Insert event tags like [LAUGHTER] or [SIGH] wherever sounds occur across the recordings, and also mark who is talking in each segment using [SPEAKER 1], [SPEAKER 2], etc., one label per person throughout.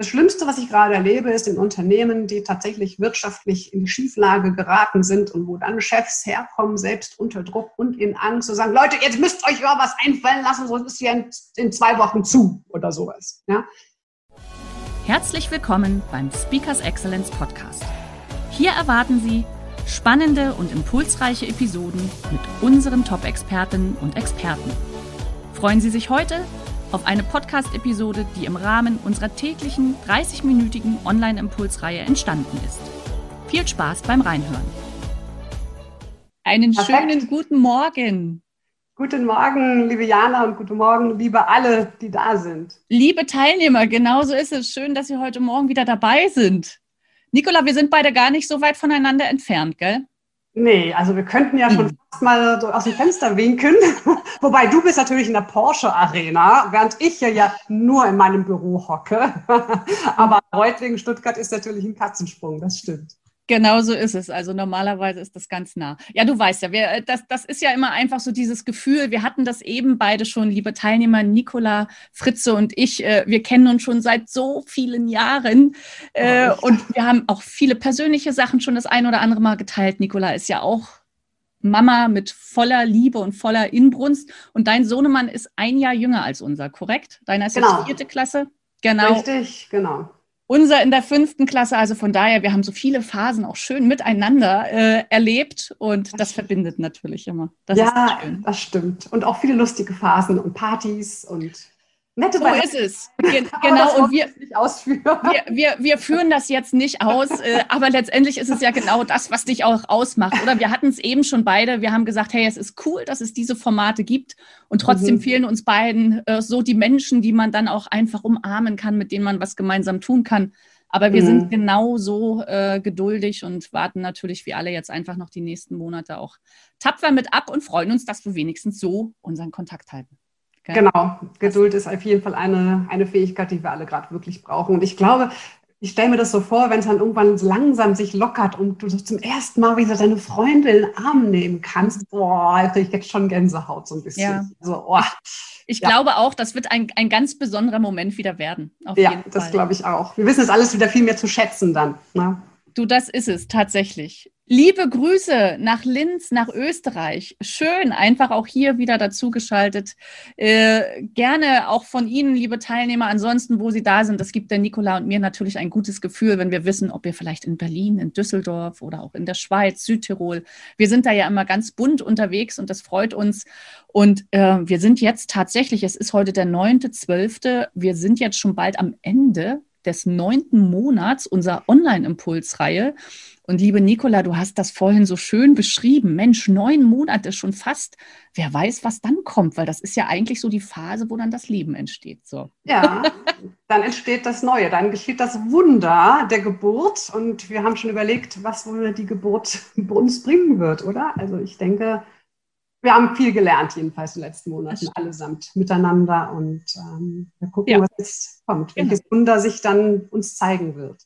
[SPEAKER 1] Das Schlimmste, was ich gerade erlebe, ist in Unternehmen, die tatsächlich wirtschaftlich in die Schieflage geraten sind und wo dann Chefs herkommen, selbst unter Druck und in Angst, zu sagen, Leute, jetzt müsst euch mal was einfallen lassen, sonst ist hier in, in zwei Wochen zu oder sowas. Ja?
[SPEAKER 2] Herzlich willkommen beim Speakers Excellence Podcast. Hier erwarten Sie spannende und impulsreiche Episoden mit unseren Top-Expertinnen und Experten. Freuen Sie sich heute auf eine Podcast-Episode, die im Rahmen unserer täglichen 30-minütigen Online-Impulsreihe entstanden ist. Viel Spaß beim Reinhören. Einen Perfekt. schönen guten Morgen.
[SPEAKER 1] Guten Morgen, liebe Jana und guten Morgen, liebe alle, die da sind.
[SPEAKER 2] Liebe Teilnehmer, genauso ist es. Schön, dass Sie heute Morgen wieder dabei sind. Nicola, wir sind beide gar nicht so weit voneinander entfernt, gell?
[SPEAKER 1] Nee, also wir könnten ja schon hm. fast mal so aus dem Fenster winken. [LAUGHS] Wobei du bist natürlich in der Porsche Arena, während ich ja nur in meinem Büro hocke. [LAUGHS] Aber Reutlingen, Stuttgart ist natürlich ein Katzensprung, das stimmt.
[SPEAKER 2] Genau so ist es. Also normalerweise ist das ganz nah. Ja, du weißt ja, wir, äh, das, das ist ja immer einfach so dieses Gefühl. Wir hatten das eben beide schon, liebe Teilnehmer, Nicola, Fritze und ich. Äh, wir kennen uns schon seit so vielen Jahren. Äh, oh. [LAUGHS] Und wir haben auch viele persönliche Sachen schon das ein oder andere Mal geteilt. Nicola ist ja auch Mama mit voller Liebe und voller Inbrunst. Und dein Sohnemann ist ein Jahr jünger als unser, korrekt? Deiner ist genau. jetzt vierte Klasse.
[SPEAKER 1] Genau. Richtig, genau.
[SPEAKER 2] Unser in der fünften Klasse, also von daher, wir haben so viele Phasen auch schön miteinander äh, erlebt und das, verbindet natürlich immer.
[SPEAKER 1] Das ja, das stimmt. Und auch viele lustige Phasen und Partys und
[SPEAKER 2] Nette so ist es. [LAUGHS] Ge genau, und wir, wir, wir, wir, führen das jetzt nicht aus, äh, aber letztendlich ist es ja genau das, was dich auch ausmacht. Oder wir hatten es eben schon beide, wir haben gesagt, hey, es ist cool, dass es diese Formate gibt und trotzdem mhm. fehlen uns beiden äh, so die Menschen, die man dann auch einfach umarmen kann, mit denen man was gemeinsam tun kann. Aber wir mhm. sind genauso äh, geduldig und warten natürlich wie alle jetzt einfach noch die nächsten Monate auch tapfer mit ab und freuen uns, dass wir wenigstens so unseren Kontakt halten.
[SPEAKER 1] Genau, Geduld ist auf jeden Fall eine, eine Fähigkeit, die wir alle gerade wirklich brauchen. Und ich glaube, ich stelle mir das so vor, wenn es dann irgendwann langsam sich lockert und du zum ersten Mal wieder deine Freunde in den Arm nehmen kannst, boah, kriege ich jetzt schon Gänsehaut so ein bisschen. Ja.
[SPEAKER 2] Also, oh, ich ja. glaube auch, das wird ein, ein ganz besonderer Moment wieder werden.
[SPEAKER 1] ja, das glaube ich auch. Wir wissen es alles wieder viel mehr zu schätzen dann. Ne?
[SPEAKER 2] Du, das ist es tatsächlich. Liebe Grüße nach Linz, nach Österreich. Schön, einfach auch hier wieder dazugeschaltet. Äh, gerne auch von Ihnen, liebe Teilnehmer, ansonsten, wo Sie da sind. Das gibt der Nikola und mir natürlich ein gutes Gefühl, wenn wir wissen, ob wir vielleicht in Berlin, in Düsseldorf oder auch in der Schweiz, Südtirol. Wir sind da ja immer ganz bunt unterwegs und das freut uns. Und äh, wir sind jetzt tatsächlich, es ist heute der 9.12., wir sind jetzt schon bald am Ende des neunten Monats unserer Online-Impulsreihe. Und liebe Nicola, du hast das vorhin so schön beschrieben. Mensch, neun Monate schon fast. Wer weiß, was dann kommt, weil das ist ja eigentlich so die Phase, wo dann das Leben entsteht. So.
[SPEAKER 1] Ja, dann entsteht das Neue, dann geschieht das Wunder der Geburt. Und wir haben schon überlegt, was wohl die Geburt [LAUGHS] uns bringen wird, oder? Also ich denke, wir haben viel gelernt, jedenfalls in den letzten Monaten, allesamt miteinander. Und ähm, wir gucken, ja. was jetzt kommt, genau. welches Wunder sich dann uns zeigen wird.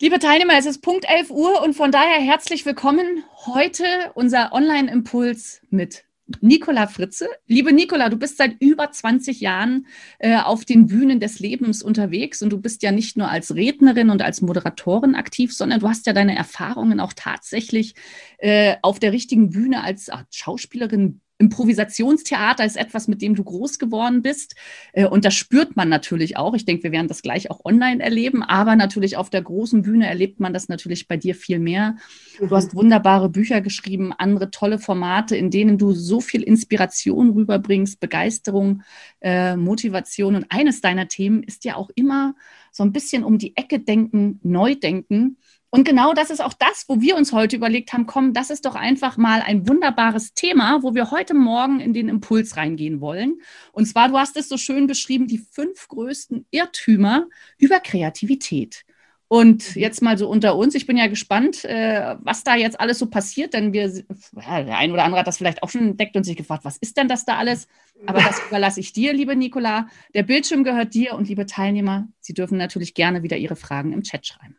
[SPEAKER 2] Liebe Teilnehmer, es ist Punkt 11 Uhr und von daher herzlich willkommen. Heute unser Online-Impuls mit Nicola Fritze. Liebe Nicola, du bist seit über 20 Jahren äh, auf den Bühnen des Lebens unterwegs und du bist ja nicht nur als Rednerin und als Moderatorin aktiv, sondern du hast ja deine Erfahrungen auch tatsächlich äh, auf der richtigen Bühne als ach, Schauspielerin Improvisationstheater ist etwas, mit dem du groß geworden bist. Äh, und das spürt man natürlich auch. Ich denke, wir werden das gleich auch online erleben, aber natürlich auf der großen Bühne erlebt man das natürlich bei dir viel mehr. Du hast wunderbare Bücher geschrieben, andere tolle Formate, in denen du so viel Inspiration rüberbringst, Begeisterung, äh, Motivation. Und eines deiner Themen ist ja auch immer so ein bisschen um die Ecke denken, neu denken. Und genau das ist auch das, wo wir uns heute überlegt haben, komm, das ist doch einfach mal ein wunderbares Thema, wo wir heute Morgen in den Impuls reingehen wollen. Und zwar, du hast es so schön beschrieben, die fünf größten Irrtümer über Kreativität. Und jetzt mal so unter uns, ich bin ja gespannt, äh, was da jetzt alles so passiert, denn wir, ja, der ein oder andere hat das vielleicht auch schon entdeckt und sich gefragt, was ist denn das da alles? Aber das überlasse ich dir, liebe Nicola. Der Bildschirm gehört dir und liebe Teilnehmer, Sie dürfen natürlich gerne wieder Ihre Fragen im Chat schreiben.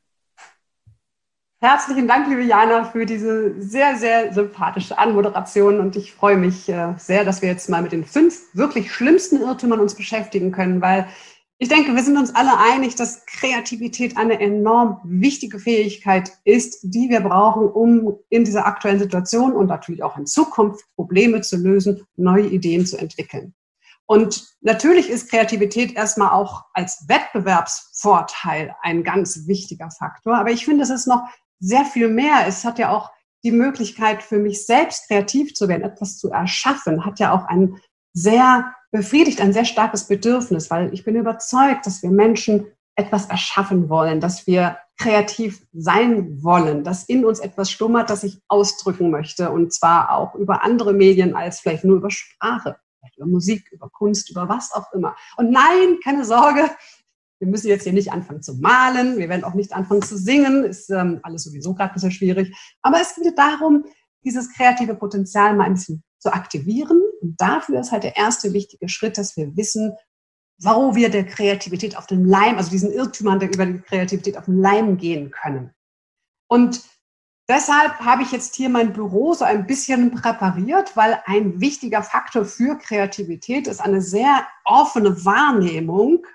[SPEAKER 1] Herzlichen Dank, liebe Jana, für diese sehr, sehr sympathische Anmoderation. Und ich freue mich äh, sehr, dass wir jetzt mal mit den fünf wirklich schlimmsten Irrtümern uns beschäftigen können, weil ich denke, wir sind uns alle einig, dass Kreativität eine enorm wichtige Fähigkeit ist, die wir brauchen, um in dieser aktuellen Situation und natürlich auch in Zukunft Probleme zu lösen, neue Ideen zu entwickeln. Und natürlich ist Kreativität erstmal auch als Wettbewerbsvorteil ein ganz wichtiger Faktor. Aber ich finde, es ist noch sehr viel mehr. Es hat ja auch die Möglichkeit für mich selbst kreativ zu werden, etwas zu erschaffen, hat ja auch ein sehr befriedigt, ein sehr starkes Bedürfnis, weil ich bin überzeugt, dass wir Menschen etwas erschaffen wollen, dass wir kreativ sein wollen, dass in uns etwas stummert, das ich ausdrücken möchte und zwar auch über andere Medien als vielleicht nur über Sprache, über Musik, über Kunst, über was auch immer. Und nein, keine Sorge, wir müssen jetzt hier nicht anfangen zu malen, wir werden auch nicht anfangen zu singen, ist ähm, alles sowieso gerade ein bisschen schwierig. Aber es geht darum, dieses kreative Potenzial mal ein bisschen zu aktivieren. Und dafür ist halt der erste wichtige Schritt, dass wir wissen, wo wir der Kreativität auf den Leim, also diesen Irrtümern der über die Kreativität auf den Leim gehen können. Und deshalb habe ich jetzt hier mein Büro so ein bisschen präpariert, weil ein wichtiger Faktor für Kreativität ist eine sehr offene Wahrnehmung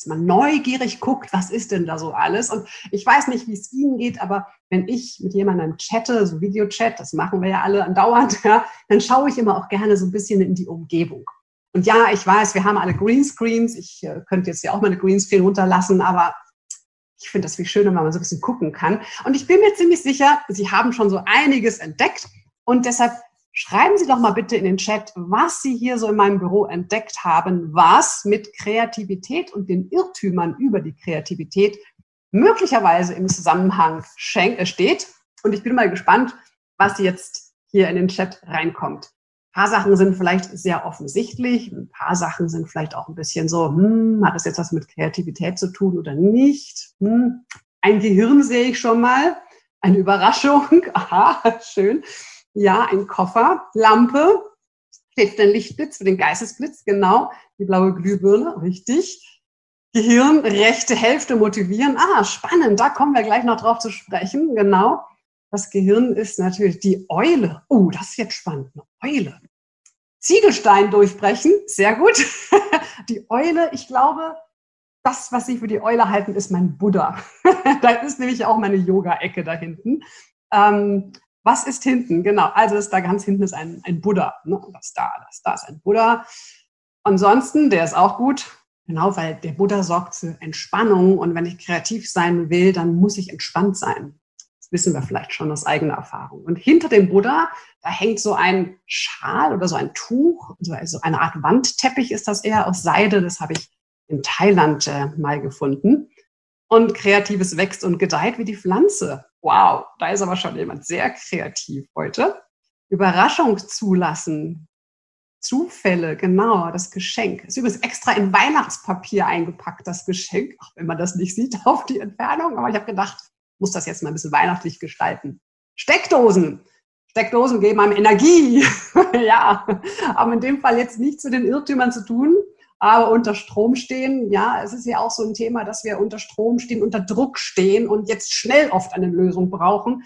[SPEAKER 1] dass man neugierig guckt, was ist denn da so alles. Und ich weiß nicht, wie es Ihnen geht, aber wenn ich mit jemandem chatte, so Videochat, das machen wir ja alle andauernd, [LAUGHS] ja, dann schaue ich immer auch gerne so ein bisschen in die Umgebung. Und ja, ich weiß, wir haben alle Greenscreens. Ich äh, könnte jetzt ja auch mal eine Greenscreen runterlassen, aber ich finde das viel schöner, wenn man so ein bisschen gucken kann. Und ich bin mir ziemlich sicher, Sie haben schon so einiges entdeckt. Und deshalb Schreiben Sie doch mal bitte in den Chat, was Sie hier so in meinem Büro entdeckt haben, was mit Kreativität und den Irrtümern über die Kreativität möglicherweise im Zusammenhang äh, steht. Und ich bin mal gespannt, was jetzt hier in den Chat reinkommt. Ein paar Sachen sind vielleicht sehr offensichtlich, ein paar Sachen sind vielleicht auch ein bisschen so, hm, hat das jetzt was mit Kreativität zu tun oder nicht? Hm, ein Gehirn sehe ich schon mal, eine Überraschung, [LAUGHS] aha, schön. Ja, ein Koffer, Lampe, steht für den Lichtblitz, für den Geistesblitz, genau, die blaue Glühbirne, richtig. Gehirn, rechte Hälfte motivieren. Ah, spannend, da kommen wir gleich noch drauf zu sprechen, genau. Das Gehirn ist natürlich die Eule. Oh, das ist jetzt spannend, eine Eule. Ziegelstein durchbrechen, sehr gut. [LAUGHS] Die Eule, ich glaube, das, was Sie für die Eule halten, ist mein Buddha. [LAUGHS] da ist nämlich auch meine Yoga-Ecke da hinten. Ähm, was ist hinten? Genau, also ist da ganz hinten ist ein, ein Buddha. Ne? Das da, das da ist ein Buddha. Ansonsten, der ist auch gut, genau, weil der Buddha sorgt für Entspannung und wenn ich kreativ sein will, dann muss ich entspannt sein. Das wissen wir vielleicht schon aus eigener Erfahrung. Und hinter dem Buddha, da hängt so ein Schal oder so ein Tuch, also eine Art Wandteppich ist das eher aus Seide. Das habe ich in Thailand äh, mal gefunden. Und Kreatives wächst und gedeiht wie die Pflanze. Wow, da ist aber schon jemand sehr kreativ heute. Überraschung zulassen. Zufälle, genau, das Geschenk. Ist übrigens extra in Weihnachtspapier eingepackt, das Geschenk, auch wenn man das nicht sieht [LAUGHS] auf die Entfernung. Aber ich habe gedacht, muss das jetzt mal ein bisschen weihnachtlich gestalten. Steckdosen. Steckdosen geben einem Energie. [LAUGHS] ja, aber in dem Fall jetzt nicht zu den Irrtümern zu tun, aber unter Strom stehen, ja, es ist ja auch so ein Thema, dass wir unter Strom stehen, unter Druck stehen und jetzt schnell oft eine Lösung brauchen,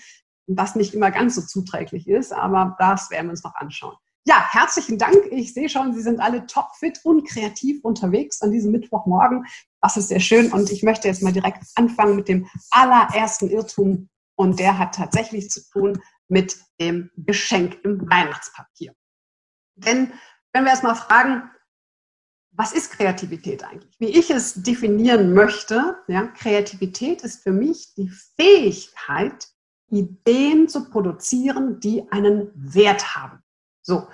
[SPEAKER 1] was nicht immer ganz so zuträglich ist, aber das werden wir uns noch anschauen. Ja, herzlichen Dank. Ich sehe schon, Sie sind alle topfit und kreativ unterwegs an diesem Mittwochmorgen. Das ist sehr schön und ich möchte jetzt mal direkt anfangen mit dem allerersten Irrtum und der hat tatsächlich zu tun mit dem Geschenk im Weihnachtspapier. Denn wenn wir erstmal fragen, was ist Kreativität eigentlich? Wie ich es definieren möchte, ja, Kreativität ist für mich die Fähigkeit, Ideen zu produzieren, die einen Wert haben. So.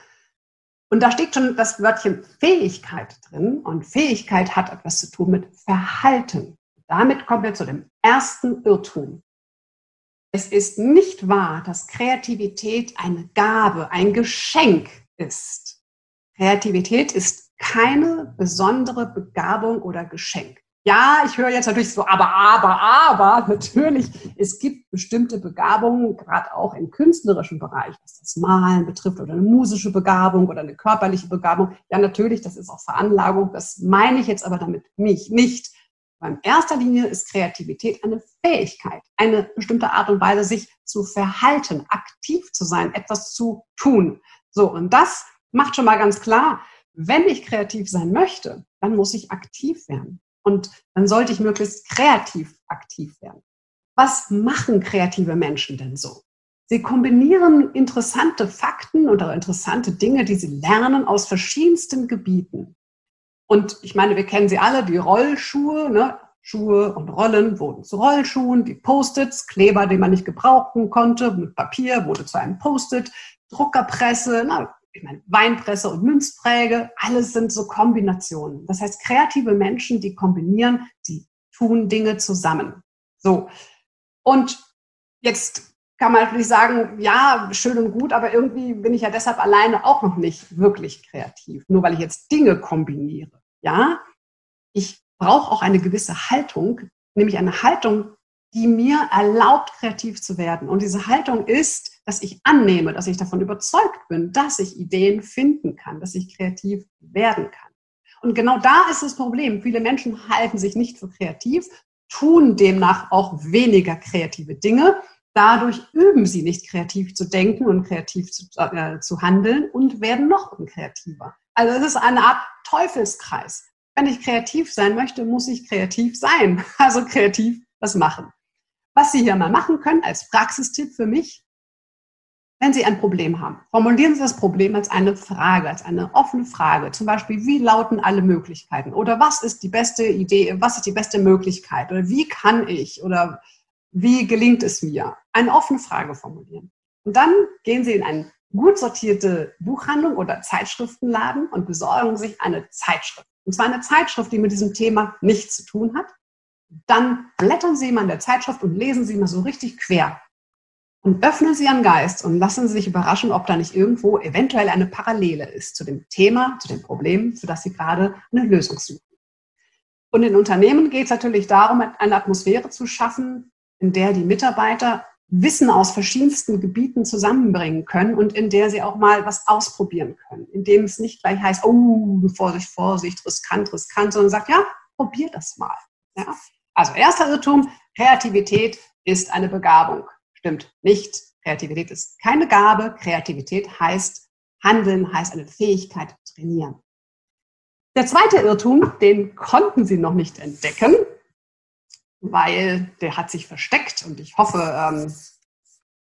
[SPEAKER 1] Und da steht schon das Wörtchen Fähigkeit drin und Fähigkeit hat etwas zu tun mit Verhalten. Damit kommen wir zu dem ersten Irrtum. Es ist nicht wahr, dass Kreativität eine Gabe, ein Geschenk ist. Kreativität ist keine besondere Begabung oder Geschenk. Ja, ich höre jetzt natürlich so, aber, aber, aber, natürlich, es gibt bestimmte Begabungen, gerade auch im künstlerischen Bereich, was das Malen betrifft oder eine musische Begabung oder eine körperliche Begabung. Ja, natürlich, das ist auch Veranlagung, das meine ich jetzt aber damit mich nicht. Aber in erster Linie ist Kreativität eine Fähigkeit, eine bestimmte Art und Weise, sich zu verhalten, aktiv zu sein, etwas zu tun. So, und das macht schon mal ganz klar, wenn ich kreativ sein möchte, dann muss ich aktiv werden. Und dann sollte ich möglichst kreativ aktiv werden. Was machen kreative Menschen denn so? Sie kombinieren interessante Fakten oder interessante Dinge, die sie lernen aus verschiedensten Gebieten. Und ich meine, wir kennen sie alle, die Rollschuhe, ne? Schuhe und Rollen wurden zu Rollschuhen, die Post-its, Kleber, den man nicht gebrauchen konnte, mit Papier wurde zu einem Post-it, Druckerpresse, na, ich meine, Weinpresse und Münzpräge, alles sind so Kombinationen. Das heißt, kreative Menschen, die kombinieren, die tun Dinge zusammen. So. Und jetzt kann man natürlich sagen, ja, schön und gut, aber irgendwie bin ich ja deshalb alleine auch noch nicht wirklich kreativ, nur weil ich jetzt Dinge kombiniere. Ja, ich brauche auch eine gewisse Haltung, nämlich eine Haltung, die mir erlaubt, kreativ zu werden. Und diese Haltung ist, dass ich annehme, dass ich davon überzeugt bin, dass ich Ideen finden kann, dass ich kreativ werden kann. Und genau da ist das Problem. Viele Menschen halten sich nicht für kreativ, tun demnach auch weniger kreative Dinge. Dadurch üben sie nicht kreativ zu denken und kreativ zu, äh, zu handeln und werden noch unkreativer. Also es ist eine Art Teufelskreis. Wenn ich kreativ sein möchte, muss ich kreativ sein. [LAUGHS] Also kreativ was machen. Was Sie hier mal machen können als Praxistipp für mich, wenn Sie ein Problem haben, formulieren Sie das Problem als eine Frage, als eine offene Frage. Zum Beispiel, wie lauten alle Möglichkeiten? Oder was ist die beste Idee? Was ist die beste Möglichkeit? Oder wie kann ich? Oder wie gelingt es mir? Eine offene Frage formulieren. Und dann gehen Sie in eine gut sortierte Buchhandlung oder Zeitschriftenladen und besorgen sich eine Zeitschrift. Und zwar eine Zeitschrift, die mit diesem Thema nichts zu tun hat. Dann blättern Sie mal in der Zeitschrift und lesen Sie mal so richtig quer und öffnen Sie Ihren Geist und lassen Sie sich überraschen, ob da nicht irgendwo eventuell eine Parallele ist zu dem Thema, zu dem Problem, für das Sie gerade eine Lösung suchen. Und in Unternehmen geht es natürlich darum, eine Atmosphäre zu schaffen, in der die Mitarbeiter Wissen aus verschiedensten Gebieten zusammenbringen können und in der sie auch mal was ausprobieren können, in dem es nicht gleich heißt, oh, Vorsicht, Vorsicht, riskant, riskant, sondern sagt, ja, probier das mal. Ja? Also erster Irrtum, Kreativität ist eine Begabung. Stimmt nicht. Kreativität ist keine Gabe. Kreativität heißt Handeln, heißt eine Fähigkeit trainieren. Der zweite Irrtum, den konnten Sie noch nicht entdecken, weil der hat sich versteckt und ich hoffe, ähm,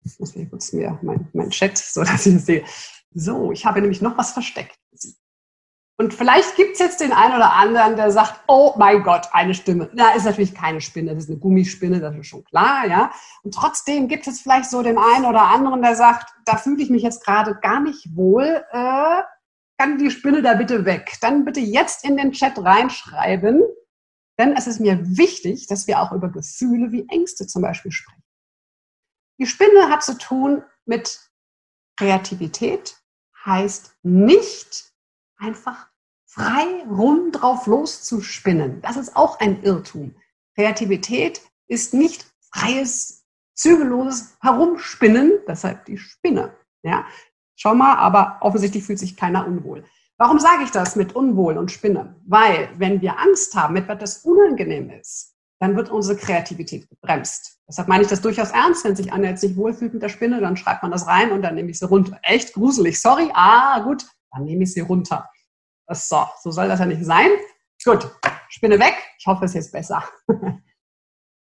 [SPEAKER 1] ich muss mir kurz mir mein, mein Chat, so dass ich es sehe. So, ich habe nämlich noch was versteckt. Und vielleicht gibt es jetzt den einen oder anderen, der sagt, oh mein Gott, eine Stimme. Na, ist natürlich keine Spinne, das ist eine Gummispinne, das ist schon klar, ja. Und trotzdem gibt es vielleicht so den einen oder anderen, der sagt, da fühle ich mich jetzt gerade gar nicht wohl. Äh, kann die Spinne da bitte weg? Dann bitte jetzt in den Chat reinschreiben, denn es ist mir wichtig, dass wir auch über Gefühle wie Ängste zum Beispiel sprechen. Die Spinne hat zu tun mit Kreativität, heißt nicht einfach frei rum drauf loszuspinnen. Das ist auch ein Irrtum. Kreativität ist nicht freies, zügelloses Herumspinnen, deshalb die Spinne. Ja, schau mal, aber offensichtlich fühlt sich keiner unwohl. Warum sage ich das mit unwohl und Spinne? Weil, wenn wir Angst haben, etwas, das unangenehm ist, dann wird unsere Kreativität gebremst. Deshalb meine ich das durchaus ernst. Wenn sich einer jetzt nicht wohlfühlt mit der Spinne, dann schreibt man das rein und dann nehme ich sie runter. Echt gruselig, sorry. Ah, gut, dann nehme ich sie runter. So, so soll das ja nicht sein. Gut, Spinne weg. Ich hoffe, es ist jetzt besser. [LAUGHS]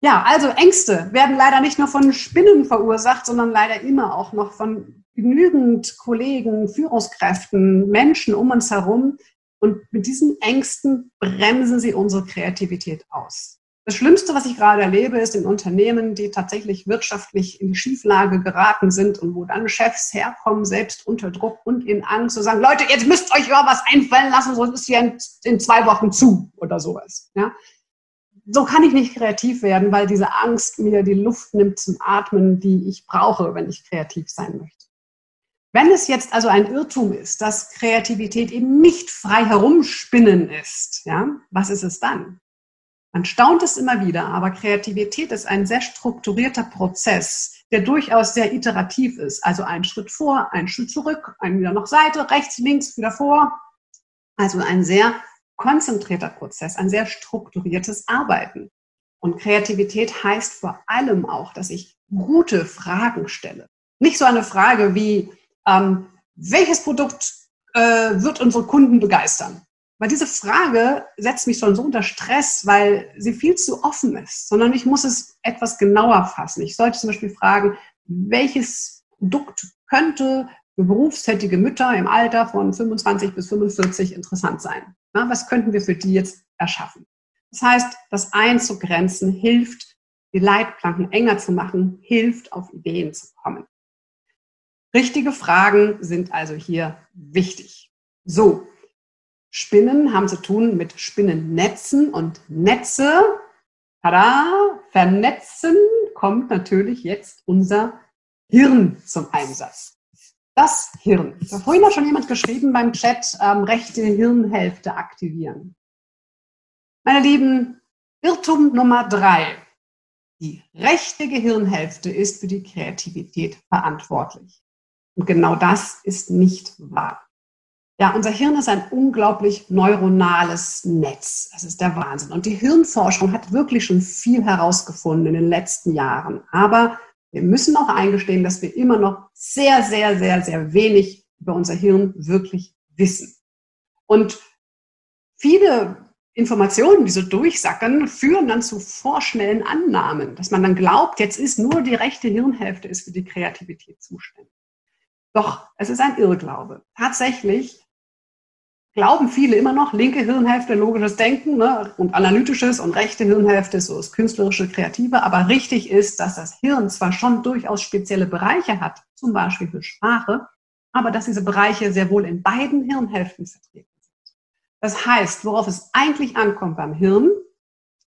[SPEAKER 1] ja, also Ängste werden leider nicht nur von Spinnen verursacht, sondern leider immer auch noch von genügend Kollegen, Führungskräften, Menschen um uns herum. Und mit diesen Ängsten bremsen sie unsere Kreativität aus. Das Schlimmste, was ich gerade erlebe, ist in Unternehmen, die tatsächlich wirtschaftlich in die Schieflage geraten sind und wo dann Chefs herkommen, selbst unter Druck und in Angst, zu sagen, Leute, jetzt müsst euch mal was einfallen lassen, sonst ist hier in, in zwei Wochen zu oder sowas. Ja? so kann ich nicht kreativ werden, weil diese Angst mir die Luft nimmt zum Atmen, die ich brauche, wenn ich kreativ sein möchte. Wenn es jetzt also ein Irrtum ist, dass Kreativität eben nicht frei herumspinnen ist, ja, was ist es dann? Man staunt es immer wieder, aber Kreativität ist ein sehr strukturierter Prozess, der durchaus sehr iterativ ist. Also ein Schritt vor, ein Schritt zurück, ein wieder nach Seite, rechts, links, wieder vor. Also ein sehr konzentrierter Prozess, ein sehr strukturiertes Arbeiten. Und Kreativität heißt vor allem auch, dass ich gute Fragen stelle. Nicht so eine Frage wie, ähm, welches Produkt äh, wird unsere Kunden begeistern? Weil diese Frage setzt mich schon so unter Stress, weil sie viel zu offen ist, sondern ich muss es etwas genauer fassen. Ich sollte zum Beispiel fragen, welches Produkt könnte für berufstätige Mütter im Alter von 25 bis 45 interessant sein? Na, was könnten wir für die jetzt erschaffen? Das heißt, das einzugrenzen hilft, die Leitplanken enger zu machen, hilft, auf Ideen zu kommen. Richtige Fragen sind also hier wichtig. So, Spinnen haben zu tun mit Spinnennetzen und Netze. Tada, vernetzen kommt natürlich jetzt unser Hirn zum Einsatz. Das Hirn. Da vorhin hat schon jemand geschrieben beim Chat, ähm, rechte Hirnhälfte aktivieren. Meine Lieben, Irrtum Nummer drei. Die rechte Gehirnhälfte ist für die Kreativität verantwortlich. Und genau das ist nicht wahr. Ja, unser Hirn ist ein unglaublich neuronales Netz. Das ist der Wahnsinn. Und die Hirnforschung hat wirklich schon viel herausgefunden in den letzten Jahren. Aber wir müssen auch eingestehen, dass wir immer noch sehr, sehr, sehr, sehr wenig über unser Hirn wirklich wissen. Und viele Informationen, die so durchsacken, führen dann zu vorschnellen Annahmen, dass man dann glaubt, jetzt ist nur die rechte Hirnhälfte ist für die Kreativität zuständig. Doch es ist ein Irrglaube. Tatsächlich glauben viele immer noch, linke Hirnhälfte logisches Denken ne, und analytisches und rechte Hirnhälfte so das künstlerische, kreative. Aber richtig ist, dass das Hirn zwar schon durchaus spezielle Bereiche hat, zum Beispiel für Sprache, aber dass diese Bereiche sehr wohl in beiden Hirnhälften vertreten sind. Das heißt, worauf es eigentlich ankommt beim Hirn,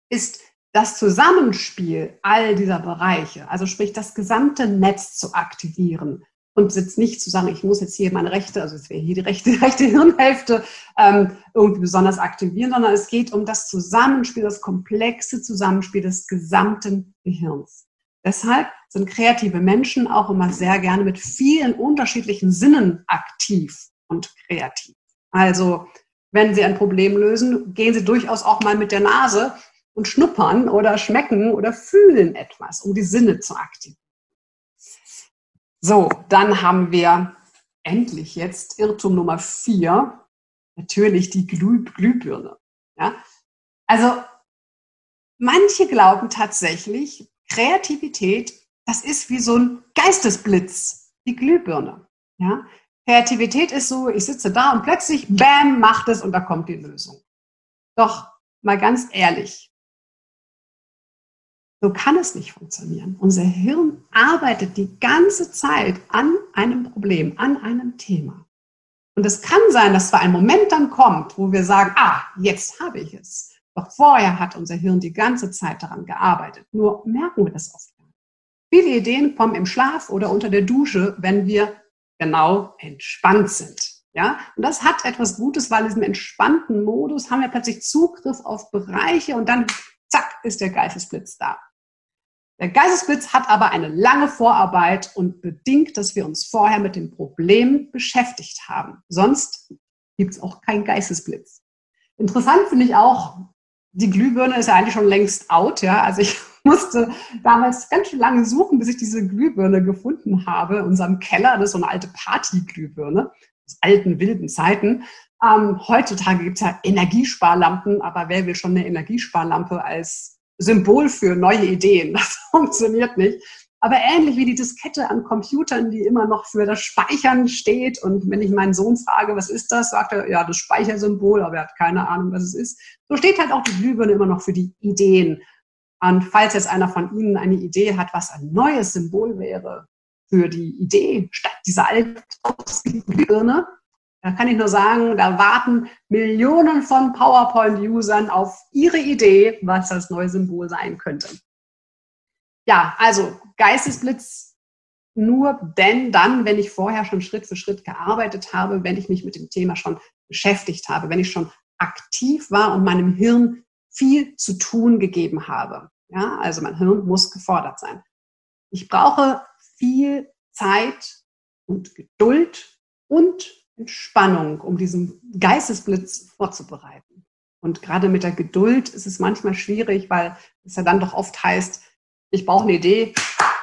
[SPEAKER 1] ist das Zusammenspiel all dieser Bereiche, also sprich das gesamte Netz zu aktivieren, und jetzt nicht zu sagen, ich muss jetzt hier meine rechte, also es wäre hier die rechte, [LAUGHS] rechte Hirnhälfte ähm, irgendwie besonders aktivieren, sondern es geht um das Zusammenspiel, das komplexe Zusammenspiel des gesamten Gehirns. Deshalb sind kreative Menschen auch immer sehr gerne mit vielen unterschiedlichen Sinnen aktiv und kreativ. Also wenn sie ein Problem lösen, gehen sie durchaus auch mal mit der Nase und schnuppern oder schmecken oder fühlen etwas, um die Sinne zu aktivieren. So, dann haben wir endlich jetzt Irrtum Nummer vier, natürlich die Glüh Glühbirne. Ja? Also manche glauben tatsächlich, Kreativität, das ist wie so ein Geistesblitz, die Glühbirne. Ja? Kreativität ist so, ich sitze da und plötzlich, bam, macht es und da kommt die Lösung. Doch mal ganz ehrlich, so kann es nicht funktionieren. Unser Hirn arbeitet die ganze Zeit an einem Problem, an einem Thema. Und es kann sein, dass zwar ein Moment dann kommt, wo wir sagen, ah, jetzt habe ich es. Doch vorher hat unser Hirn die ganze Zeit daran gearbeitet. Nur merken wir das oft. Viele Ideen kommen im Schlaf oder unter der Dusche, wenn wir genau entspannt sind. Ja, und das hat etwas Gutes, weil in diesem entspannten Modus haben wir plötzlich Zugriff auf Bereiche und dann zack ist der Geistesblitz da. Der Geistesblitz hat aber eine lange Vorarbeit und bedingt, dass wir uns vorher mit dem Problem beschäftigt haben. Sonst gibt es auch keinen Geistesblitz. Interessant finde ich auch, die Glühbirne ist ja eigentlich schon längst out. Ja? Also ich [LAUGHS] musste damals ganz schön lange suchen, bis ich diese Glühbirne gefunden habe in unserem Keller. Das ist so eine alte Partyglühbirne aus alten wilden Zeiten. Ähm, heutzutage gibt es ja Energiesparlampen, aber wer will schon eine Energiesparlampe als Symbol für neue Ideen. [LAUGHS] Das funktioniert nicht. Aber ähnlich wie die Diskette an Computern, die immer noch für das Speichern steht. Und wenn ich meinen Sohn frage, was ist das, sagt er, ja, das Speichersymbol, aber er hat keine Ahnung, was es ist. So steht halt auch die Glühbirne immer noch für die Ideen. Und falls jetzt einer von Ihnen eine Idee hat, was ein neues Symbol wäre für die Idee statt dieser alten Glühbirne, Da kann ich nur sagen, da warten Millionen von PowerPoint-Usern auf ihre Idee, was das neue Symbol sein könnte. Ja, also Geistesblitz nur denn dann, wenn ich vorher schon Schritt für Schritt gearbeitet habe, wenn ich mich mit dem Thema schon beschäftigt habe, wenn ich schon aktiv war und meinem Hirn viel zu tun gegeben habe. Ja, also mein Hirn muss gefordert sein. Ich brauche viel Zeit und Geduld und Entspannung, um diesen Geistesblitz vorzubereiten. Und gerade mit der Geduld ist es manchmal schwierig, weil es ja dann doch oft heißt, ich brauche eine Idee,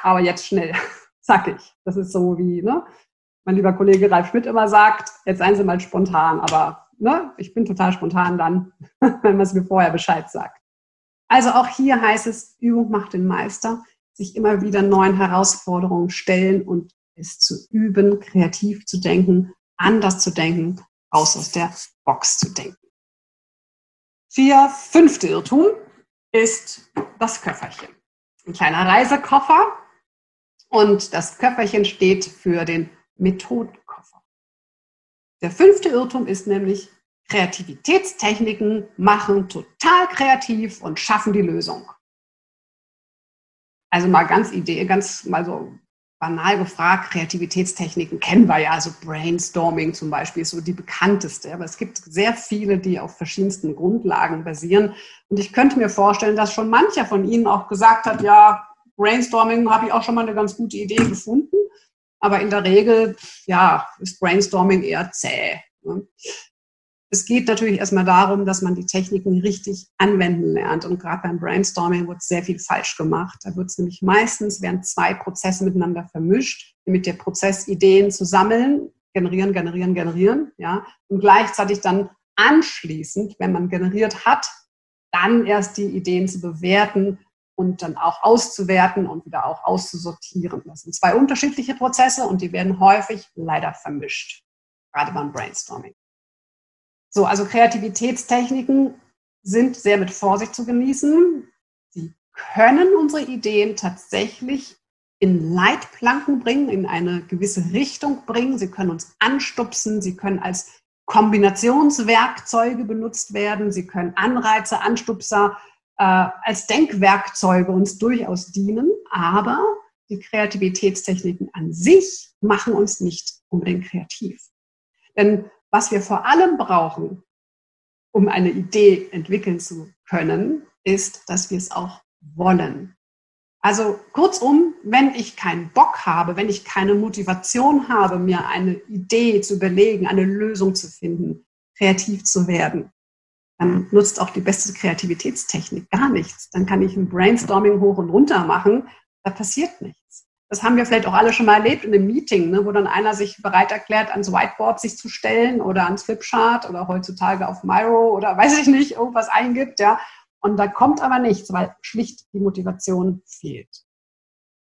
[SPEAKER 1] aber jetzt schnell, [LAUGHS] zackig. Das ist so wie, ne, mein lieber Kollege Ralf Schmidt immer sagt, jetzt seien Sie mal spontan, aber ne, ich bin total spontan dann, [LAUGHS] wenn man es mir vorher Bescheid sagt. Also auch hier heißt es, Übung macht den Meister, sich immer wieder neuen Herausforderungen stellen und es zu üben, kreativ zu denken, anders zu denken, raus aus der Box zu denken. Vier fünfte Irrtum ist das Köfferchen. Ein kleiner Reisekoffer und das Köfferchen steht für den Methodenkoffer. Der fünfte Irrtum ist nämlich, Kreativitätstechniken machen total kreativ und schaffen die Lösung. Also mal ganz Idee, ganz mal so banal gefragt, Kreativitätstechniken kennen wir ja, also Brainstorming zum Beispiel ist so die bekannteste, aber es gibt sehr viele, die auf verschiedensten Grundlagen basieren. Und ich könnte mir vorstellen, dass schon mancher von Ihnen auch gesagt hat, ja, Brainstorming habe ich auch schon mal eine ganz gute Idee gefunden, aber in der Regel, ja, ist Brainstorming eher zäh. Es geht natürlich erstmal darum, dass man die Techniken richtig anwenden lernt. Und gerade beim Brainstorming wird sehr viel falsch gemacht. Da wird es nämlich meistens, werden zwei Prozesse miteinander vermischt, nämlich der Prozess, Ideen zu sammeln, generieren, generieren, generieren, ja, und gleichzeitig dann anschließend, wenn man generiert hat, dann erst die Ideen zu bewerten und dann auch auszuwerten und wieder auch auszusortieren. Das sind zwei unterschiedliche Prozesse und die werden häufig leider vermischt, gerade beim Brainstorming. So, also Kreativitätstechniken sind sehr mit Vorsicht zu genießen. Sie können unsere Ideen tatsächlich in Leitplanken bringen, in eine gewisse Richtung bringen. Sie können uns anstupsen, sie können als Kombinationswerkzeuge benutzt werden, sie können Anreize, Anstupser äh, als Denkwerkzeuge uns durchaus dienen, aber die Kreativitätstechniken an sich machen uns nicht unbedingt kreativ. Denn was wir vor allem brauchen, um eine Idee entwickeln zu können, ist, dass wir es auch wollen. Also kurzum, wenn ich keinen Bock habe, wenn ich keine Motivation habe, mir eine Idee zu überlegen, eine Lösung zu finden, kreativ zu werden, dann nutzt auch die beste Kreativitätstechnik gar nichts. Dann kann ich ein Brainstorming hoch und runter machen, da passiert nichts das haben wir vielleicht auch alle schon mal erlebt in einem Meeting, ne, wo dann einer sich bereit erklärt, ans Whiteboard sich zu stellen oder ans Flipchart oder heutzutage auf Miro oder weiß ich nicht, irgendwas eingibt, ja. Und da kommt aber nichts, weil schlicht die Motivation fehlt.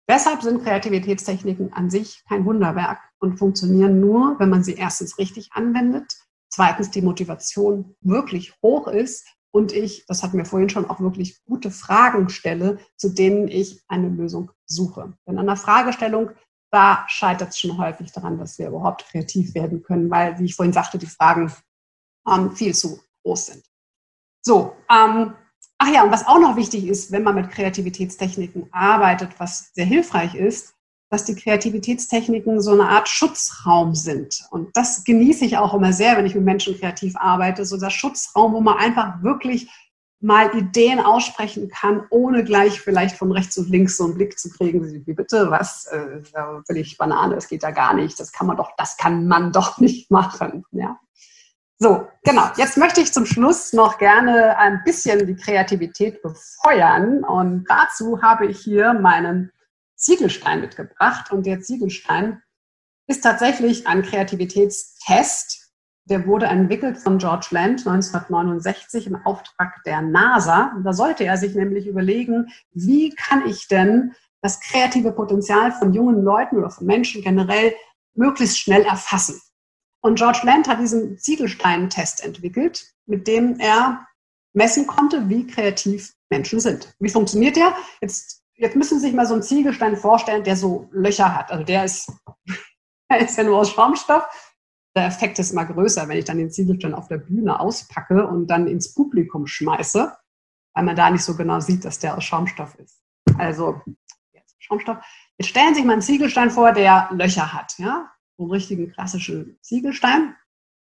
[SPEAKER 1] Deshalb sind Kreativitätstechniken an sich kein Wunderwerk und funktionieren nur, wenn man sie erstens richtig anwendet, zweitens die Motivation wirklich hoch ist und ich, das hatten wir vorhin schon, auch wirklich gute Fragen stelle, zu denen ich eine Lösung suche. Denn an der Fragestellung, da scheitert es schon häufig daran, dass wir überhaupt kreativ werden können, weil, wie ich vorhin sagte, die Fragen ähm, viel zu groß sind. So, ähm, ach ja, und was auch noch wichtig ist, wenn man mit Kreativitätstechniken arbeitet, was sehr hilfreich ist, dass die Kreativitätstechniken so eine Art Schutzraum sind. Und das genieße ich auch immer sehr, wenn ich mit Menschen kreativ arbeite. So der Schutzraum, wo man einfach wirklich mal Ideen aussprechen kann, ohne gleich vielleicht von rechts und links so einen Blick zu kriegen, wie bitte, was, äh, völlig Banane, das geht ja gar nicht, das kann man doch, das kann man [LAUGHS] doch nicht machen, ja. So, genau. Jetzt möchte ich zum Schluss noch gerne ein bisschen die Kreativität befeuern und dazu habe ich hier meinen Ziegelstein mitgebracht. Und der Ziegelstein ist tatsächlich ein Kreativitätstest. Der wurde entwickelt von George Land 1969 im Auftrag der NASA. da sollte er sich nämlich überlegen, wie kann ich denn das kreative Potenzial von jungen Leuten oder von Menschen generell möglichst schnell erfassen. Und George Land hat diesen Ziegelstein-Test entwickelt, mit dem er messen konnte, wie kreativ Menschen sind. Wie funktioniert der? Jetzt jetzt müssen Sie sich mal so einen Ziegelstein vorstellen, der so Löcher hat. Also der ist, [LAUGHS] der ist ja nur aus Schaumstoff. der Effekt ist immer größer, wenn ich dann den Ziegelstein auf der Bühne auspacke und dann ins Publikum schmeiße, weil man da nicht so genau sieht, dass der aus Schaumstoff ist. Also, jetzt Schaumstoff. Jetzt stellen Sie sich mal einen Ziegelstein vor, der Löcher hat, ja? So einen richtigen klassischen Ziegelstein.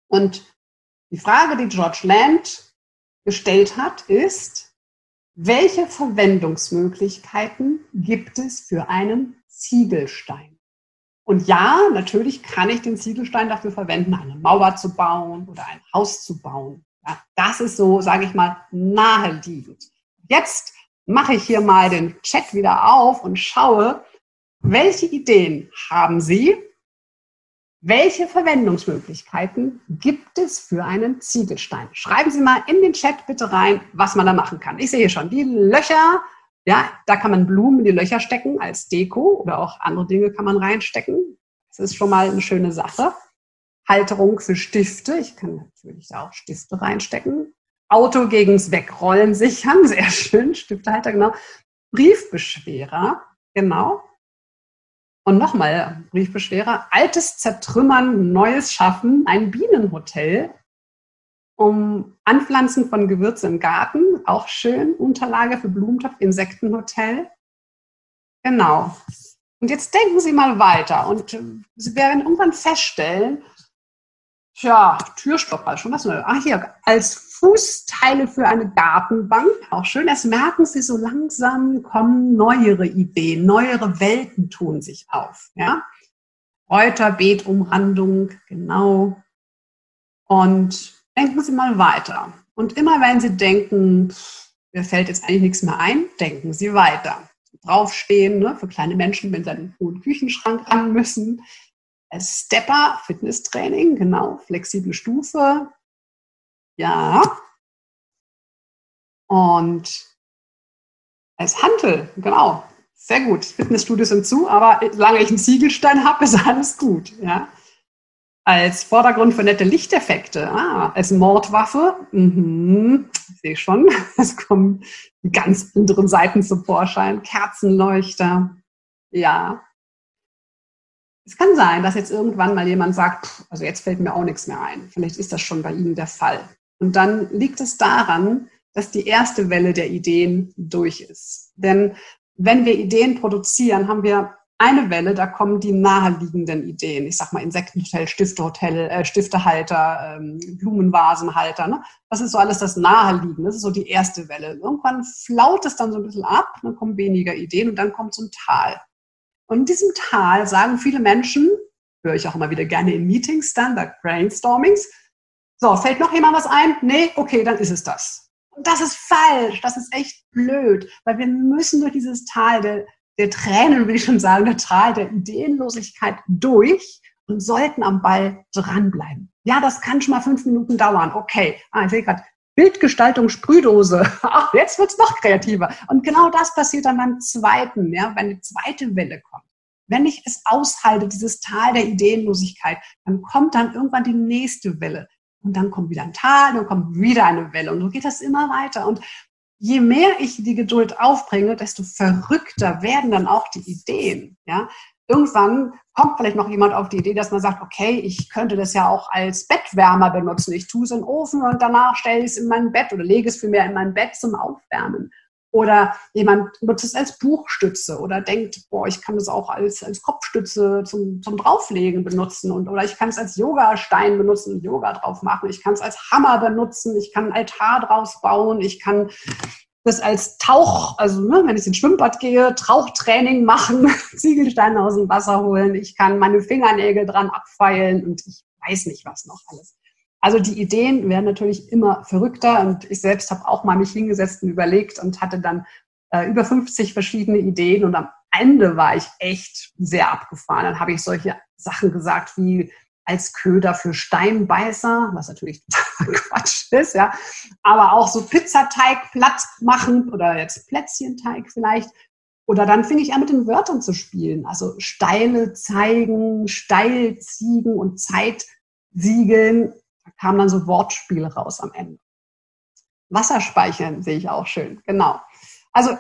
[SPEAKER 1] Und die Frage, die George Land gestellt hat, ist, welche Verwendungsmöglichkeiten gibt es für einen Ziegelstein? Und ja, natürlich kann ich den Ziegelstein dafür verwenden, eine Mauer zu bauen oder ein Haus zu bauen. Ja, das ist so, sage ich mal, naheliegend. Jetzt mache ich hier mal den Chat wieder auf und schaue, welche Ideen haben Sie? Welche Verwendungsmöglichkeiten gibt es für einen Ziegelstein? Schreiben Sie mal in den Chat bitte rein, was man da machen kann. Ich sehe schon die Löcher, ja, da kann man Blumen in die Löcher stecken als Deko oder auch andere Dinge kann man reinstecken. Das ist schon mal eine schöne Sache. Halterung für Stifte. Ich kann natürlich auch Stifte reinstecken. Auto gegens Wegrollen sichern. [LAUGHS] Sehr schön. Stiftehalter, genau. Briefbeschwerer. Genau. Und nochmal Briefbeschwerer. Altes Zertrümmern, Neues Schaffen. Ein Bienenhotel um Anpflanzen von Gewürze im Garten, auch schön. Unterlage für Blumentopf, Insektenhotel. Genau. Und jetzt denken Sie mal weiter und äh, Sie werden irgendwann feststellen, tja, Türstopper, schon was Neues. Ach hier, als Fußteile für eine Gartenbank, auch schön. Das merken Sie so langsam, kommen neuere Ideen, neuere Welten tun sich auf. Ja? Kräuterbeetumrandung, genau. Und denken Sie mal weiter. Und immer wenn Sie denken, mir fällt jetzt eigentlich nichts mehr ein, denken Sie weiter. Draufstehen, ne, für kleine Menschen, wenn sie den hohen Küchenschrank ran müssen. Stepper, Fitnesstraining, genau, flexible Stufe. Ja. Und als Hantel, genau, sehr gut. Fitnessstudios sind zu, aber solange ich einen Ziegelstein habe, ist alles gut. Ja als Vordergrund für nette Lichteffekte, ah, als Mordwaffe, mhm, ich sehe schon, [LAUGHS] es kommen die ganz anderen Seiten zum Vorschein, Kerzenleuchter, ja. Es kann sein, dass jetzt irgendwann mal jemand sagt, also jetzt fällt mir auch nichts mehr ein. Vielleicht ist das schon bei Ihnen der Fall. Und dann liegt es daran, dass die erste Welle der Ideen durch ist. Denn wenn wir Ideen produzieren, haben wir eine Welle, da kommen die naheliegenden Ideen. Ich sag mal Insektenhotel, Stiftehotel, äh, Stiftehalter, ähm, Blumenvasenhalter. Ne? Das ist so alles das Naheliegende. Das ist so die erste Welle. Irgendwann flaut es dann so ein bisschen ab, dann kommen weniger Ideen und dann kommt so ein Tal. Und in diesem Tal sagen viele Menschen, höre ich auch immer wieder gerne in Meetings dann, bei Brainstormings, so, fällt noch jemand was ein? Nee, okay, dann ist es das. Das ist falsch, das ist echt blöd, weil wir müssen durch dieses Tal der der Tränen, will ich schon sagen, der Tal der Ideenlosigkeit durch und sollten am Ball dranbleiben. Ja, das kann schon mal fünf Minuten dauern. Okay, ah, ich sehe gerade, Bildgestaltung, Sprühdose. [LAUGHS] Ach, jetzt wird's noch kreativer. Und genau das passiert dann beim zweiten, ja, wenn die zweite Welle kommt. Wenn ich es aushalte, dieses Tal der Ideenlosigkeit, dann kommt dann irgendwann die nächste Welle. Und dann kommt wieder ein Tal, dann kommt wieder eine Welle. Und so geht das immer weiter. Und je mehr ich die Geduld aufbringe, desto verrückter werden dann auch die Ideen. Ja? Irgendwann kommt vielleicht noch jemand auf die Idee, dass man sagt, okay, ich könnte das ja auch als Bettwärmer benutzen. Ich tue es in den Ofen und danach stelle ich es in mein Bett oder lege es vielmehr in mein Bett zum Aufwärmen. Oder jemand nutzt es als Buchstütze oder denkt, boah, ich kann es auch als, als Kopfstütze zum, zum Drauflegen benutzen. Und, oder ich kann es als Yoga-Stein benutzen und Yoga drauf machen. Ich kann es als Hammer benutzen. Ich kann einen Altar draus bauen. Ich kann das als Tauch, also ne, wenn ich ins Schwimmbad gehe, Tauchtraining machen, [LAUGHS] Ziegelsteine aus dem Wasser holen. Ich kann meine Fingernägel dran abfeilen und ich weiß nicht was noch alles. Also die Ideen werden natürlich immer verrückter und ich selbst habe auch mal mich hingesetzt und überlegt und hatte dann äh, über 50 verschiedene Ideen und am Ende war ich echt sehr abgefahren. Dann habe ich solche Sachen gesagt wie als Köder für Steinbeißer, was natürlich [LAUGHS] Quatsch ist, ja. Aber auch so Pizzateig platt machen oder jetzt Plätzchenteig vielleicht. Oder dann fing ich an, mit den Wörtern zu spielen. Also Steile zeigen, Steilziegen und Kamen dann so Wortspiele raus am Ende. Wasserspeichern sehe ich auch schön, genau. Also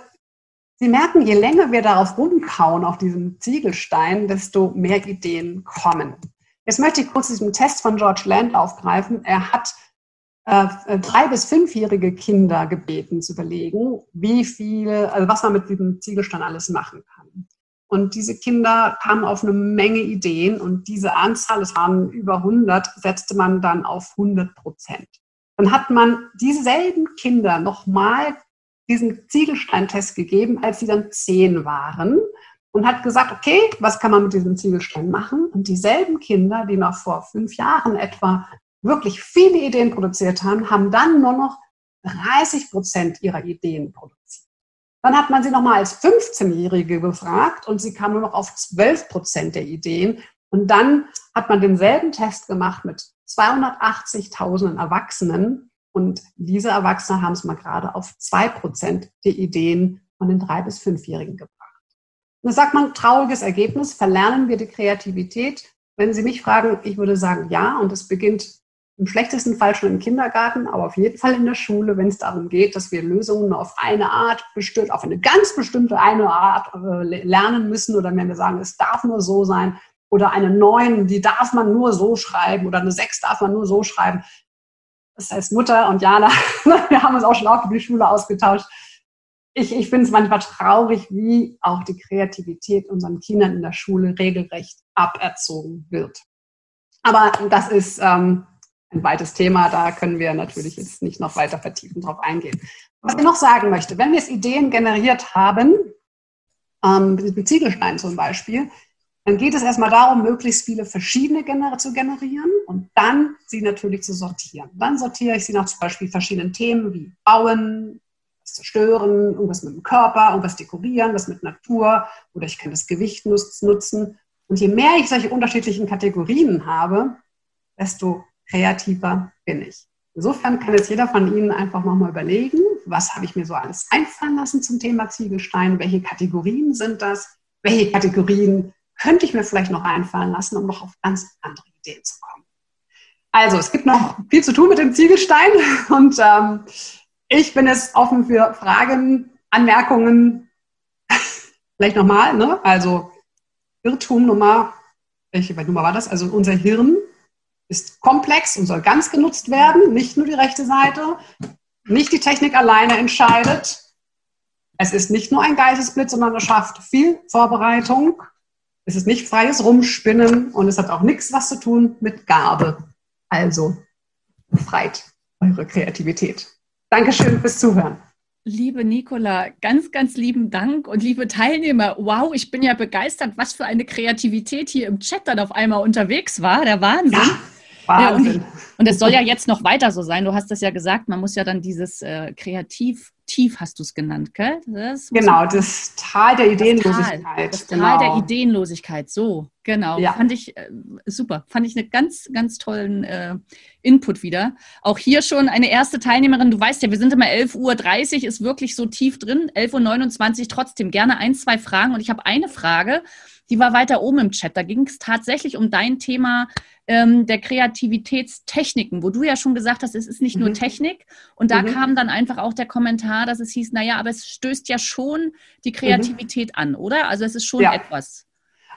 [SPEAKER 1] Sie merken, je länger wir darauf rumkauen, auf diesem Ziegelstein, desto mehr Ideen kommen. Jetzt möchte ich kurz diesen Test von George Land aufgreifen. Er hat äh, drei- bis fünfjährige Kinder gebeten zu überlegen, wie viel, also was man mit diesem Ziegelstein alles machen kann. Und diese Kinder kamen auf eine Menge Ideen und diese Anzahl, es waren über 100, setzte man dann auf 100 Prozent. Dann hat man dieselben Kinder nochmal diesen Ziegelsteintest gegeben, als sie dann zehn waren und hat gesagt, okay, was kann man mit diesem Ziegelstein machen? Und dieselben Kinder, die noch vor fünf Jahren etwa wirklich viele Ideen produziert haben, haben dann nur noch 30 Prozent ihrer Ideen produziert. Dann hat man sie nochmal als 15-Jährige befragt und sie kam nur noch auf 12 Prozent der Ideen. Und dann hat man denselben Test gemacht mit 280.000 Erwachsenen und diese Erwachsenen haben es mal gerade auf 2 Prozent der Ideen von den 3- bis 5-Jährigen gebracht. Und das sagt man, trauriges Ergebnis, verlernen wir die Kreativität. Wenn Sie mich fragen, ich würde sagen, ja, und es beginnt im schlechtesten Fall schon im Kindergarten, aber auf jeden Fall in der Schule, wenn es darum geht, dass wir Lösungen auf eine Art bestimmt, auf eine ganz bestimmte eine Art äh, lernen müssen oder wenn wir sagen, es darf nur so sein oder eine neun, die darf man nur so schreiben oder eine sechs darf man nur so schreiben. Das heißt Mutter und Jana, [LAUGHS] wir haben uns auch schon auch für die Schule ausgetauscht. Ich, ich finde es manchmal traurig, wie auch die Kreativität unseren Kindern in der Schule regelrecht aberzogen wird. Aber das ist ähm, ein weites Thema, da können wir natürlich jetzt nicht noch weiter vertiefen drauf eingehen. Was ich noch sagen möchte, wenn wir jetzt Ideen generiert haben, ähm, mit Ziegelstein zum Beispiel, dann geht es erstmal darum, möglichst viele verschiedene gener zu generieren und dann sie natürlich zu sortieren. Dann sortiere ich sie nach zum Beispiel verschiedenen Themen wie Bauen, zerstören, irgendwas mit dem Körper, irgendwas dekorieren, was mit Natur oder ich kann das Gewicht nutzen. Und je mehr ich solche unterschiedlichen Kategorien habe, desto kreativer bin ich. Insofern kann jetzt jeder von Ihnen einfach nochmal überlegen, was habe ich mir so alles einfallen lassen zum Thema Ziegelstein, welche Kategorien sind das, welche Kategorien könnte ich mir vielleicht noch einfallen lassen, um noch auf ganz andere Ideen zu kommen. Also es gibt noch viel zu tun mit dem Ziegelstein [LAUGHS] und ähm, ich bin jetzt offen für Fragen, Anmerkungen. [LAUGHS] Vielleicht nochmal, ne? Also Irrtum Nummer, welche Nummer war das? Also unser Hirn ist komplex und soll ganz genutzt werden, nicht nur die rechte Seite. Nicht die Technik alleine entscheidet. Es ist nicht nur ein Geistesblitz, sondern es schafft viel Vorbereitung. Es ist nicht freies Rumspinnen und es hat auch nichts was zu tun mit Gabe. Also befreit eure Kreativität. Dankeschön fürs Zuhören.
[SPEAKER 2] Liebe Nicola, ganz, ganz lieben Dank und liebe Teilnehmer. Wow, ich bin ja begeistert, was für eine Kreativität hier im Chat dann auf einmal unterwegs war. Der Wahnsinn. Ja.
[SPEAKER 1] Wahnsinn. Ja,
[SPEAKER 2] und, es soll ja jetzt noch weiter so sein. Du hast das ja gesagt, man muss ja dann dieses äh, Kreativ, tief hast du es genannt, gell?
[SPEAKER 1] Das genau, das Tal der Ideenlosigkeit.
[SPEAKER 2] Das Tal, das
[SPEAKER 1] Tal
[SPEAKER 2] genau. der Ideenlosigkeit, so, genau.
[SPEAKER 1] Ja.
[SPEAKER 2] Fand ich äh, super. Fand ich einen ganz, ganz tollen äh, Input wieder. Auch hier schon eine erste Teilnehmerin. Du weißt ja, wir sind immer 11.30 Uhr, ist wirklich so tief drin. 11.29 Uhr trotzdem gerne ein, zwei Fragen. Und ich habe eine Frage, die war weiter oben im Chat. Da ging es tatsächlich um dein Thema ähm, der Kreativitätstechniken, wo du ja schon gesagt hast, es ist nicht mhm. nur Technik. Und da mhm. kam dann einfach auch der Kommentar, dass es hieß, naja, aber es stößt ja schon die Kreativität mhm. an, oder? Also es ist schon ja. etwas.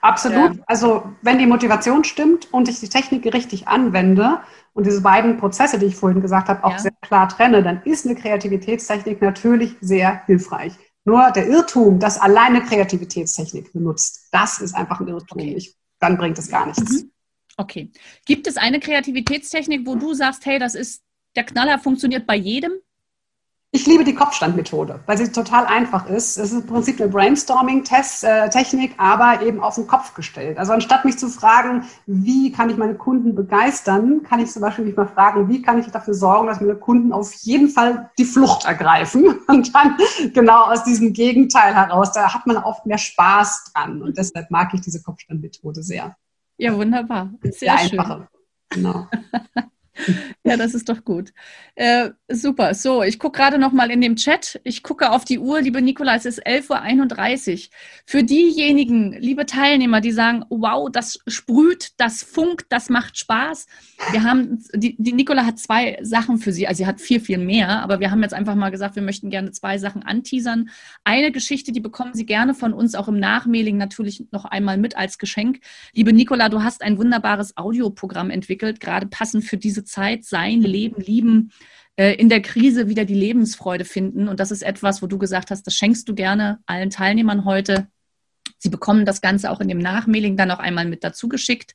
[SPEAKER 1] Absolut. Ja. Also wenn die Motivation stimmt und ich die Technik richtig anwende und diese beiden Prozesse, die ich vorhin gesagt habe, auch ja. sehr klar trenne, dann ist eine Kreativitätstechnik natürlich sehr hilfreich. Nur der Irrtum, dass alleine Kreativitätstechnik benutzt, das ist einfach ein Irrtum. Okay. Ich, dann bringt es gar nichts.
[SPEAKER 2] Mhm. Okay. Gibt es eine Kreativitätstechnik, wo du sagst, hey, das ist der Knaller, funktioniert bei jedem?
[SPEAKER 1] Ich liebe die Kopfstandmethode, weil sie total einfach ist. Es ist im Prinzip eine Brainstorming-Technik, aber eben auf den Kopf gestellt. Also anstatt mich zu fragen, wie kann ich meine Kunden begeistern, kann ich zum Beispiel mich mal fragen, wie kann ich dafür sorgen, dass meine Kunden auf jeden Fall die Flucht ergreifen. [LAUGHS] Und dann genau aus diesem Gegenteil heraus, da hat man oft mehr Spaß dran. Und deshalb mag ich diese Kopfstandmethode sehr.
[SPEAKER 2] Ja, wunderbar.
[SPEAKER 1] Sehr, Sehr einfache. Genau. [LAUGHS] [LAUGHS]
[SPEAKER 2] ja, das ist doch gut. Äh, super. So, ich gucke gerade noch mal in dem Chat. Ich gucke auf die Uhr, liebe Nikola, es ist 11.31 Uhr. Für diejenigen, liebe Teilnehmer, die sagen, wow, das sprüht, das funkt, das macht Spaß. Wir haben, die, die Nikola hat zwei Sachen für Sie, also sie hat viel, viel mehr, aber wir haben jetzt einfach mal gesagt, wir möchten gerne zwei Sachen anteasern. Eine Geschichte, die bekommen Sie gerne von uns auch im Nachmailing natürlich noch einmal mit als Geschenk. Liebe Nikola, du hast ein wunderbares Audioprogramm entwickelt, gerade passend für diese Zeit sein, leben, lieben, äh, in der Krise wieder die Lebensfreude finden. Und das ist etwas, wo du gesagt hast, das schenkst du gerne allen Teilnehmern heute. Sie bekommen das Ganze auch in dem Nachmailing dann noch einmal mit dazu geschickt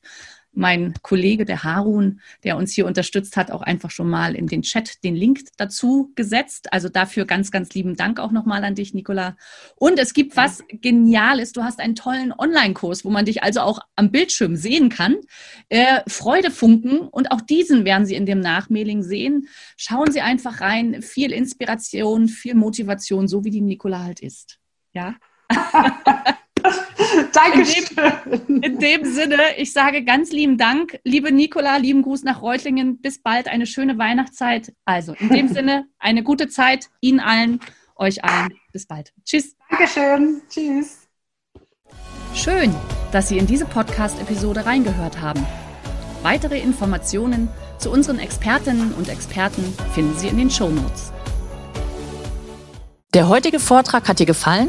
[SPEAKER 2] mein Kollege, der Harun, der uns hier unterstützt hat, auch einfach schon mal in den Chat den Link dazu gesetzt. Also dafür ganz, ganz lieben Dank auch nochmal an dich, Nicola. Und es gibt was Geniales. Du hast einen tollen Online-Kurs, wo man dich also auch am Bildschirm sehen kann. Äh, Freude funken und auch diesen werden Sie in dem Nachmailing sehen. Schauen Sie einfach rein. Viel Inspiration, viel Motivation, so wie die Nicola halt ist. Ja. [LAUGHS] [LAUGHS] Dankeschön. In dem, in dem Sinne, ich sage ganz lieben Dank, liebe Nicola, lieben Gruß nach Reutlingen. Bis bald, eine schöne Weihnachtszeit. Also in dem [LAUGHS] Sinne, eine gute Zeit Ihnen allen, euch allen. Bis bald. Tschüss.
[SPEAKER 1] Dankeschön. Tschüss.
[SPEAKER 2] Schön, dass Sie in diese Podcast-Episode reingehört haben. Weitere Informationen zu unseren Expertinnen und Experten finden Sie in den Show Notes. Der heutige Vortrag hat dir gefallen?